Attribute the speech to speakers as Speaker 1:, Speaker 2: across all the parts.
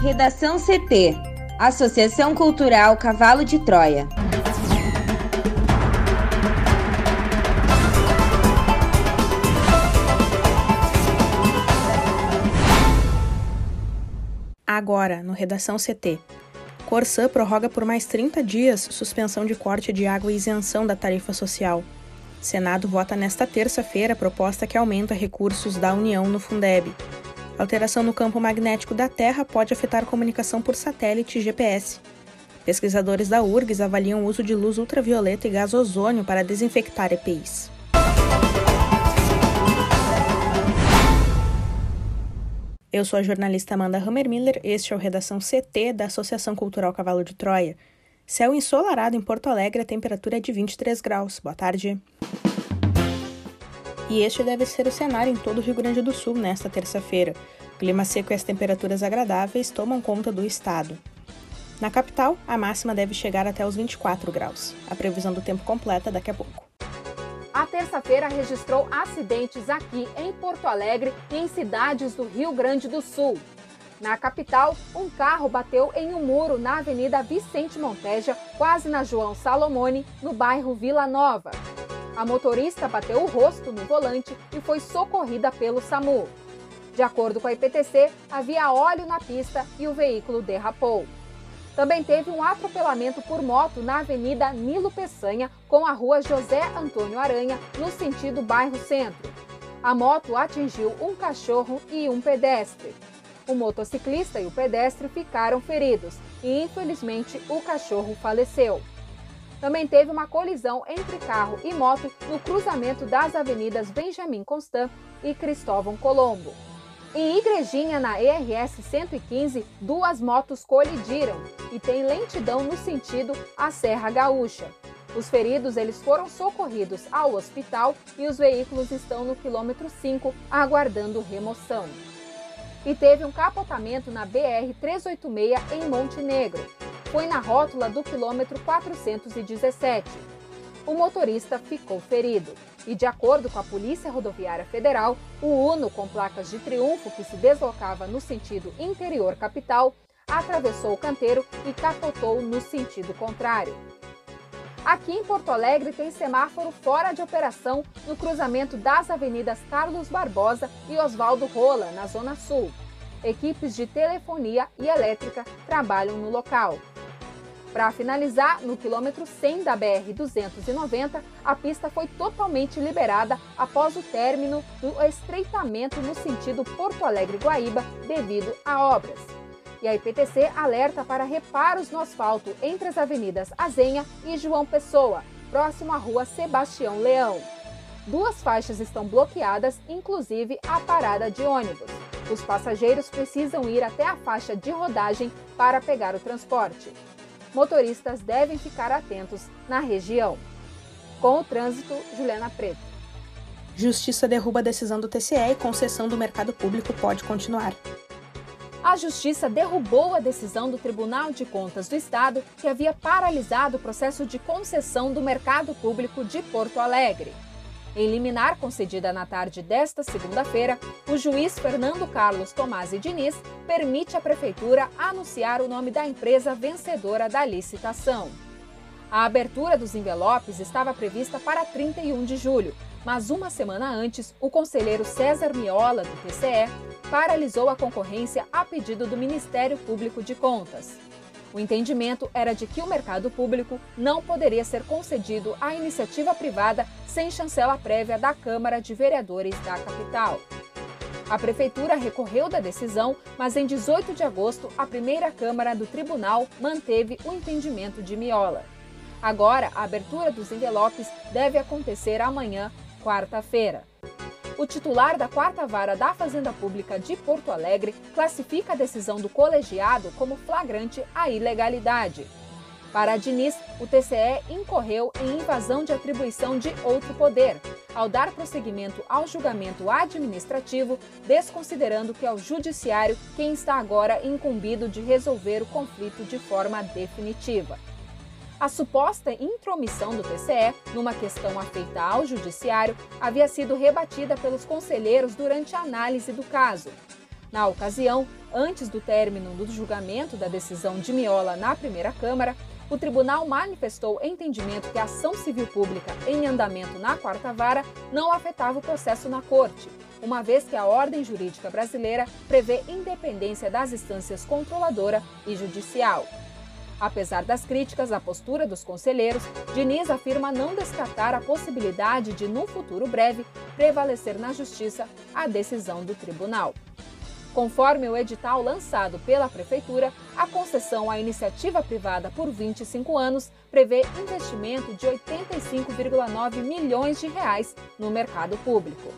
Speaker 1: Redação CT Associação Cultural Cavalo de Troia.
Speaker 2: Agora, no Redação CT. Corsã prorroga por mais 30 dias suspensão de corte de água e isenção da tarifa social. Senado vota nesta terça-feira a proposta que aumenta recursos da União no Fundeb. Alteração no campo magnético da Terra pode afetar comunicação por satélite e GPS. Pesquisadores da URGS avaliam o uso de luz ultravioleta e gás ozônio para desinfectar EPIs. Eu sou a jornalista Amanda Hammermiller, este é o Redação CT da Associação Cultural Cavalo de Troia. Céu ensolarado em Porto Alegre, a temperatura é de 23 graus. Boa tarde. E este deve ser o cenário em todo o Rio Grande do Sul nesta terça-feira. clima seco e as temperaturas agradáveis tomam conta do estado. Na capital, a máxima deve chegar até os 24 graus. A previsão do tempo completa daqui a pouco.
Speaker 3: A terça-feira registrou acidentes aqui em Porto Alegre e em cidades do Rio Grande do Sul. Na capital, um carro bateu em um muro na Avenida Vicente Monteja, quase na João Salomone, no bairro Vila Nova. A motorista bateu o rosto no volante e foi socorrida pelo SAMU. De acordo com a IPTC, havia óleo na pista e o veículo derrapou. Também teve um atropelamento por moto na Avenida Nilo Peçanha com a rua José Antônio Aranha, no sentido bairro Centro. A moto atingiu um cachorro e um pedestre. O motociclista e o pedestre ficaram feridos e, infelizmente, o cachorro faleceu. Também teve uma colisão entre carro e moto no cruzamento das avenidas Benjamin Constant e Cristóvão Colombo. Em Igrejinha, na ERS 115, duas motos colidiram e tem lentidão no sentido à Serra Gaúcha. Os feridos eles foram socorridos ao hospital e os veículos estão no quilômetro 5 aguardando remoção. E teve um capotamento na BR 386 em Montenegro foi na rótula do quilômetro 417. O motorista ficou ferido. E, de acordo com a Polícia Rodoviária Federal, o Uno com placas de triunfo que se deslocava no sentido interior capital atravessou o canteiro e capotou no sentido contrário. Aqui em Porto Alegre tem semáforo fora de operação no cruzamento das avenidas Carlos Barbosa e Oswaldo Rola, na Zona Sul. Equipes de telefonia e elétrica trabalham no local. Para finalizar, no quilômetro 100 da BR-290, a pista foi totalmente liberada após o término do estreitamento no sentido Porto Alegre-Guaíba devido a obras. E a IPTC alerta para reparos no asfalto entre as avenidas Azenha e João Pessoa, próximo à rua Sebastião Leão. Duas faixas estão bloqueadas, inclusive a parada de ônibus. Os passageiros precisam ir até a faixa de rodagem para pegar o transporte motoristas devem ficar atentos na região. Com o trânsito, Juliana Preto.
Speaker 2: Justiça derruba a decisão do TCE e concessão do mercado público pode continuar.
Speaker 3: A Justiça derrubou a decisão do Tribunal de Contas do Estado que havia paralisado o processo de concessão do mercado público de Porto Alegre. Em liminar concedida na tarde desta segunda-feira, o juiz Fernando Carlos Tomás e Diniz permite à Prefeitura anunciar o nome da empresa vencedora da licitação. A abertura dos envelopes estava prevista para 31 de julho, mas uma semana antes, o conselheiro César Miola, do TCE, paralisou a concorrência a pedido do Ministério Público de Contas. O entendimento era de que o mercado público não poderia ser concedido à iniciativa privada sem chancela prévia da Câmara de Vereadores da capital. A prefeitura recorreu da decisão, mas em 18 de agosto, a primeira Câmara do Tribunal manteve o entendimento de Miola. Agora, a abertura dos envelopes deve acontecer amanhã, quarta-feira. O titular da quarta vara da Fazenda Pública de Porto Alegre classifica a decisão do colegiado como flagrante à ilegalidade. Para Diniz, o TCE incorreu em invasão de atribuição de outro poder, ao dar prosseguimento ao julgamento administrativo, desconsiderando que é o Judiciário quem está agora incumbido de resolver o conflito de forma definitiva. A suposta intromissão do TCE numa questão afeita ao Judiciário havia sido rebatida pelos conselheiros durante a análise do caso. Na ocasião, antes do término do julgamento da decisão de Miola na primeira Câmara, o tribunal manifestou entendimento que a ação civil pública em andamento na quarta vara não afetava o processo na corte, uma vez que a ordem jurídica brasileira prevê independência das instâncias controladora e judicial. Apesar das críticas à postura dos conselheiros, Diniz afirma não descartar a possibilidade de, num futuro breve, prevalecer na justiça a decisão do tribunal. Conforme o edital lançado pela Prefeitura, a concessão à iniciativa privada por 25 anos prevê investimento de 85,9 milhões de reais no mercado público.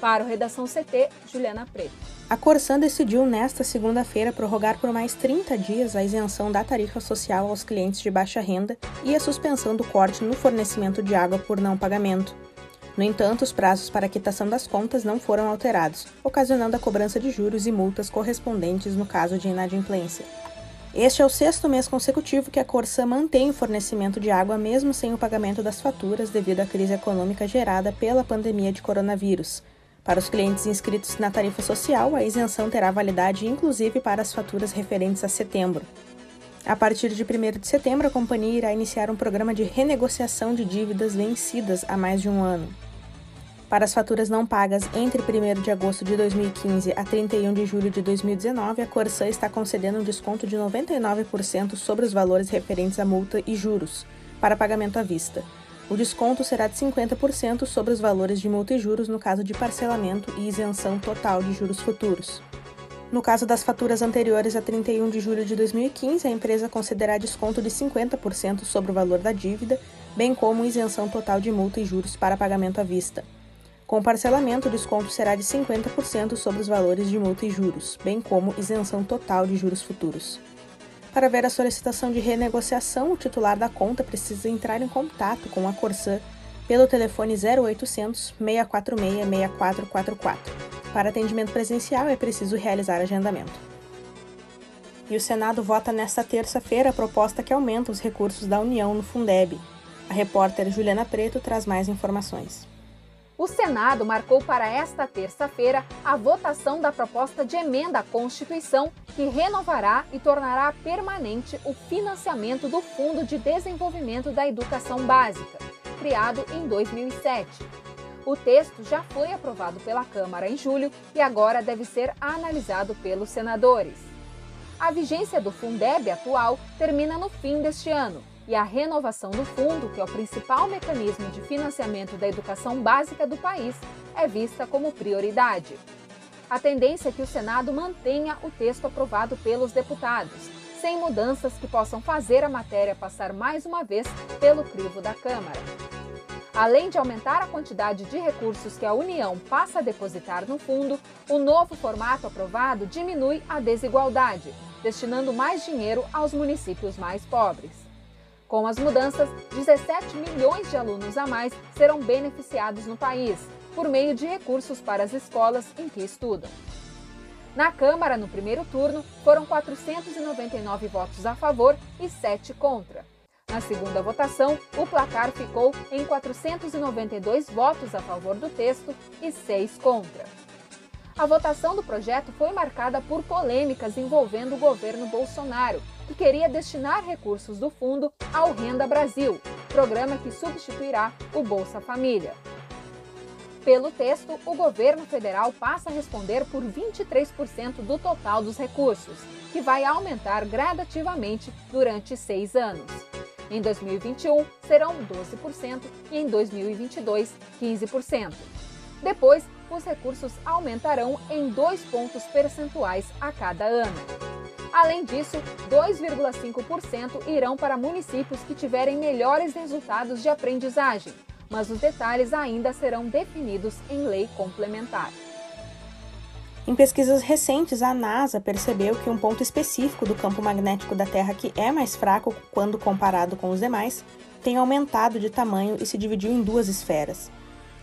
Speaker 3: Para o Redação CT, Juliana Preto.
Speaker 2: A Corsan decidiu nesta segunda-feira prorrogar por mais 30 dias a isenção da tarifa social aos clientes de baixa renda e a suspensão do corte no fornecimento de água por não pagamento. No entanto, os prazos para a quitação das contas não foram alterados, ocasionando a cobrança de juros e multas correspondentes no caso de inadimplência. Este é o sexto mês consecutivo que a Corsan mantém o fornecimento de água mesmo sem o pagamento das faturas devido à crise econômica gerada pela pandemia de coronavírus. Para os clientes inscritos na tarifa social, a isenção terá validade inclusive para as faturas referentes a setembro. A partir de 1 de setembro, a companhia irá iniciar um programa de renegociação de dívidas vencidas há mais de um ano. Para as faturas não pagas entre 1 de agosto de 2015 a 31 de julho de 2019, a Corsã está concedendo um desconto de 99% sobre os valores referentes à multa e juros, para pagamento à vista, o desconto será de 50% sobre os valores de multa e juros no caso de parcelamento e isenção total de juros futuros. No caso das faturas anteriores a 31 de julho de 2015, a empresa concederá desconto de 50% sobre o valor da dívida, bem como isenção total de multa e juros para pagamento à vista. Com parcelamento, o desconto será de 50% sobre os valores de multa e juros, bem como isenção total de juros futuros. Para ver a solicitação de renegociação, o titular da conta precisa entrar em contato com a Corsã pelo telefone 0800 646 6444. Para atendimento presencial é preciso realizar agendamento. E o Senado vota nesta terça-feira a proposta que aumenta os recursos da União no Fundeb. A repórter Juliana Preto traz mais informações.
Speaker 3: O Senado marcou para esta terça-feira a votação da proposta de emenda à Constituição que renovará e tornará permanente o financiamento do Fundo de Desenvolvimento da Educação Básica, criado em 2007. O texto já foi aprovado pela Câmara em julho e agora deve ser analisado pelos senadores. A vigência do Fundeb atual termina no fim deste ano e a renovação do fundo, que é o principal mecanismo de financiamento da educação básica do país, é vista como prioridade. A tendência é que o Senado mantenha o texto aprovado pelos deputados, sem mudanças que possam fazer a matéria passar mais uma vez pelo crivo da Câmara. Além de aumentar a quantidade de recursos que a União passa a depositar no fundo, o novo formato aprovado diminui a desigualdade, destinando mais dinheiro aos municípios mais pobres. Com as mudanças, 17 milhões de alunos a mais serão beneficiados no país, por meio de recursos para as escolas em que estudam. Na Câmara, no primeiro turno, foram 499 votos a favor e 7 contra. Na segunda votação, o placar ficou em 492 votos a favor do texto e 6 contra. A votação do projeto foi marcada por polêmicas envolvendo o governo Bolsonaro, que queria destinar recursos do fundo ao Renda Brasil, programa que substituirá o Bolsa Família. Pelo texto, o governo federal passa a responder por 23% do total dos recursos, que vai aumentar gradativamente durante seis anos. Em 2021, serão 12% e em 2022, 15%. Depois, os recursos aumentarão em dois pontos percentuais a cada ano. Além disso, 2,5% irão para municípios que tiverem melhores resultados de aprendizagem, mas os detalhes ainda serão definidos em lei complementar.
Speaker 2: Em pesquisas recentes, a NASA percebeu que um ponto específico do campo magnético da Terra que é mais fraco quando comparado com os demais tem aumentado de tamanho e se dividiu em duas esferas.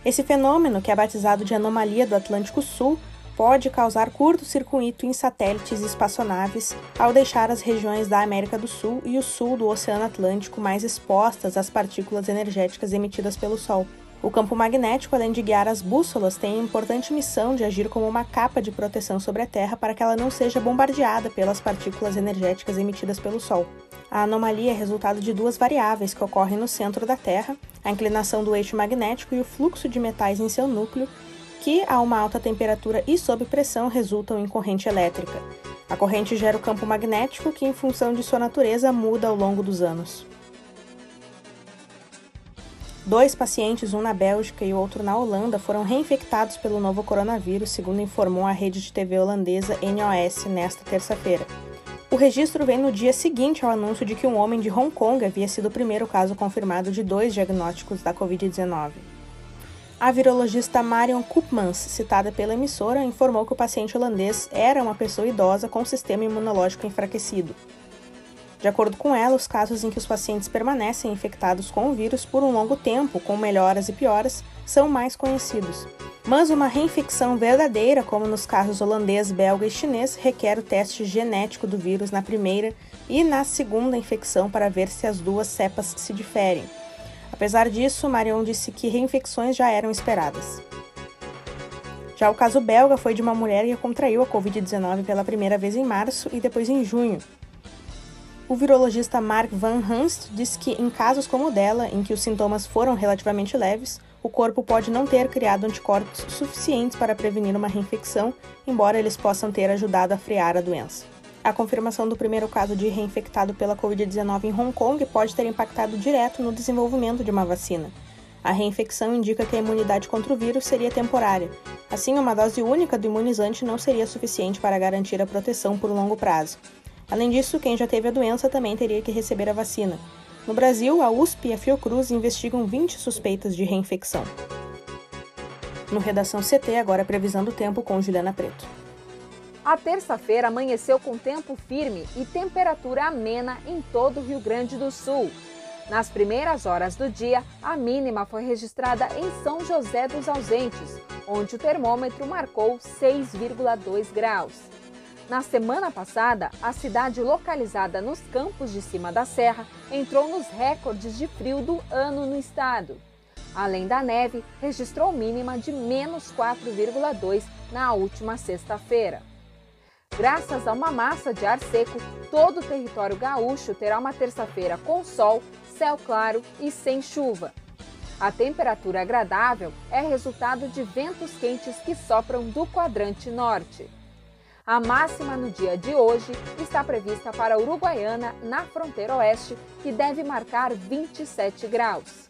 Speaker 2: Esse fenômeno, que é batizado de anomalia do Atlântico Sul, pode causar curto-circuito em satélites e espaçonaves ao deixar as regiões da América do Sul e o sul do Oceano Atlântico mais expostas às partículas energéticas emitidas pelo Sol. O campo magnético, além de guiar as bússolas, tem a importante missão de agir como uma capa de proteção sobre a Terra para que ela não seja bombardeada pelas partículas energéticas emitidas pelo Sol. A anomalia é resultado de duas variáveis que ocorrem no centro da Terra, a inclinação do eixo magnético e o fluxo de metais em seu núcleo, que, a uma alta temperatura e sob pressão, resultam em corrente elétrica. A corrente gera o campo magnético, que, em função de sua natureza, muda ao longo dos anos. Dois pacientes, um na Bélgica e outro na Holanda, foram reinfectados pelo novo coronavírus, segundo informou a rede de TV holandesa NOS nesta terça-feira. O registro vem no dia seguinte ao anúncio de que um homem de Hong Kong havia sido o primeiro caso confirmado de dois diagnósticos da Covid-19. A virologista Marion Koopmans, citada pela emissora, informou que o paciente holandês era uma pessoa idosa com sistema imunológico enfraquecido. De acordo com ela, os casos em que os pacientes permanecem infectados com o vírus por um longo tempo, com melhoras e pioras, são mais conhecidos. Mas uma reinfecção verdadeira, como nos casos holandês, belga e chinês, requer o teste genético do vírus na primeira e na segunda infecção para ver se as duas cepas se diferem. Apesar disso, Marion disse que reinfecções já eram esperadas. Já o caso belga foi de uma mulher que contraiu a Covid-19 pela primeira vez em março e depois em junho. O virologista Mark Van Hunst disse que, em casos como o dela, em que os sintomas foram relativamente leves, o corpo pode não ter criado anticorpos suficientes para prevenir uma reinfecção, embora eles possam ter ajudado a frear a doença. A confirmação do primeiro caso de reinfectado pela Covid-19 em Hong Kong pode ter impactado direto no desenvolvimento de uma vacina. A reinfecção indica que a imunidade contra o vírus seria temporária. Assim, uma dose única do imunizante não seria suficiente para garantir a proteção por longo prazo. Além disso, quem já teve a doença também teria que receber a vacina. No Brasil, a USP e a Fiocruz investigam 20 suspeitas de reinfecção. No Redação CT, agora previsão do tempo com Juliana Preto.
Speaker 3: A terça-feira amanheceu com tempo firme e temperatura amena em todo o Rio Grande do Sul. Nas primeiras horas do dia, a mínima foi registrada em São José dos Ausentes, onde o termômetro marcou 6,2 graus. Na semana passada, a cidade localizada nos campos de cima da serra entrou nos recordes de frio do ano no estado. Além da neve, registrou mínima de menos 4,2 na última sexta-feira. Graças a uma massa de ar seco, todo o território gaúcho terá uma terça-feira com sol, céu claro e sem chuva. A temperatura agradável é resultado de ventos quentes que sopram do quadrante norte. A máxima no dia de hoje está prevista para Uruguaiana, na fronteira oeste, que deve marcar 27 graus.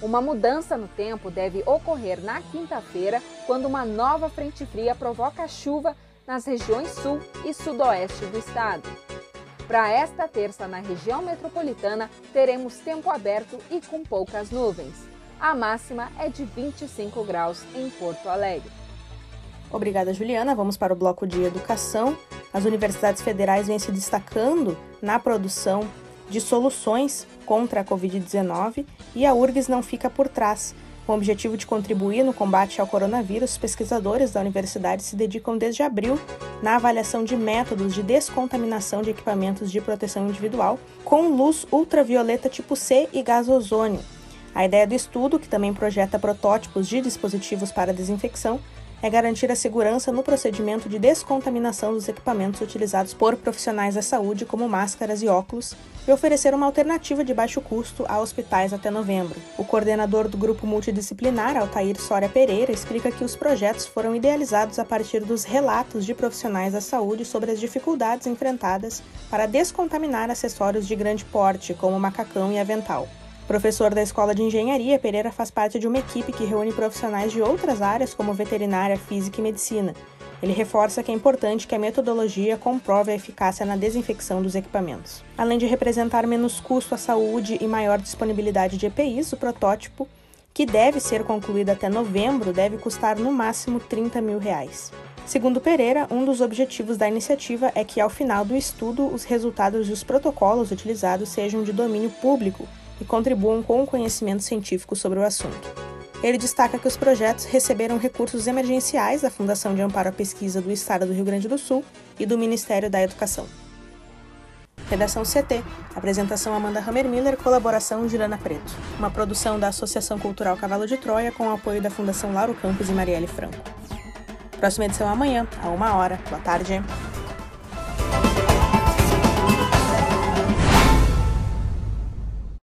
Speaker 3: Uma mudança no tempo deve ocorrer na quinta-feira, quando uma nova frente fria provoca chuva nas regiões sul e sudoeste do estado. Para esta terça, na região metropolitana, teremos tempo aberto e com poucas nuvens. A máxima é de 25 graus em Porto Alegre.
Speaker 2: Obrigada, Juliana. Vamos para o bloco de educação. As universidades federais vêm se destacando na produção de soluções contra a Covid-19 e a URGS não fica por trás. Com o objetivo de contribuir no combate ao coronavírus, pesquisadores da universidade se dedicam desde abril na avaliação de métodos de descontaminação de equipamentos de proteção individual com luz ultravioleta tipo C e gás ozônio. A ideia do estudo, que também projeta protótipos de dispositivos para desinfecção, é garantir a segurança no procedimento de descontaminação dos equipamentos utilizados por profissionais da saúde, como máscaras e óculos, e oferecer uma alternativa de baixo custo a hospitais até novembro. O coordenador do grupo multidisciplinar, Altair Soria Pereira, explica que os projetos foram idealizados a partir dos relatos de profissionais da saúde sobre as dificuldades enfrentadas para descontaminar acessórios de grande porte, como macacão e avental. Professor da Escola de Engenharia, Pereira faz parte de uma equipe que reúne profissionais de outras áreas, como veterinária, física e medicina. Ele reforça que é importante que a metodologia comprove a eficácia na desinfecção dos equipamentos. Além de representar menos custo à saúde e maior disponibilidade de EPIs, o protótipo, que deve ser concluído até novembro, deve custar no máximo 30 mil reais. Segundo Pereira, um dos objetivos da iniciativa é que, ao final do estudo, os resultados dos protocolos utilizados sejam de domínio público e contribuam com o conhecimento científico sobre o assunto. Ele destaca que os projetos receberam recursos emergenciais da Fundação de Amparo à Pesquisa do Estado do Rio Grande do Sul e do Ministério da Educação. Redação CT. Apresentação Amanda Hammermiller, colaboração Juliana Preto. Uma produção da Associação Cultural Cavalo de Troia com o apoio da Fundação Lauro Campos e Marielle Franco. Próxima edição amanhã, a uma hora. Boa tarde.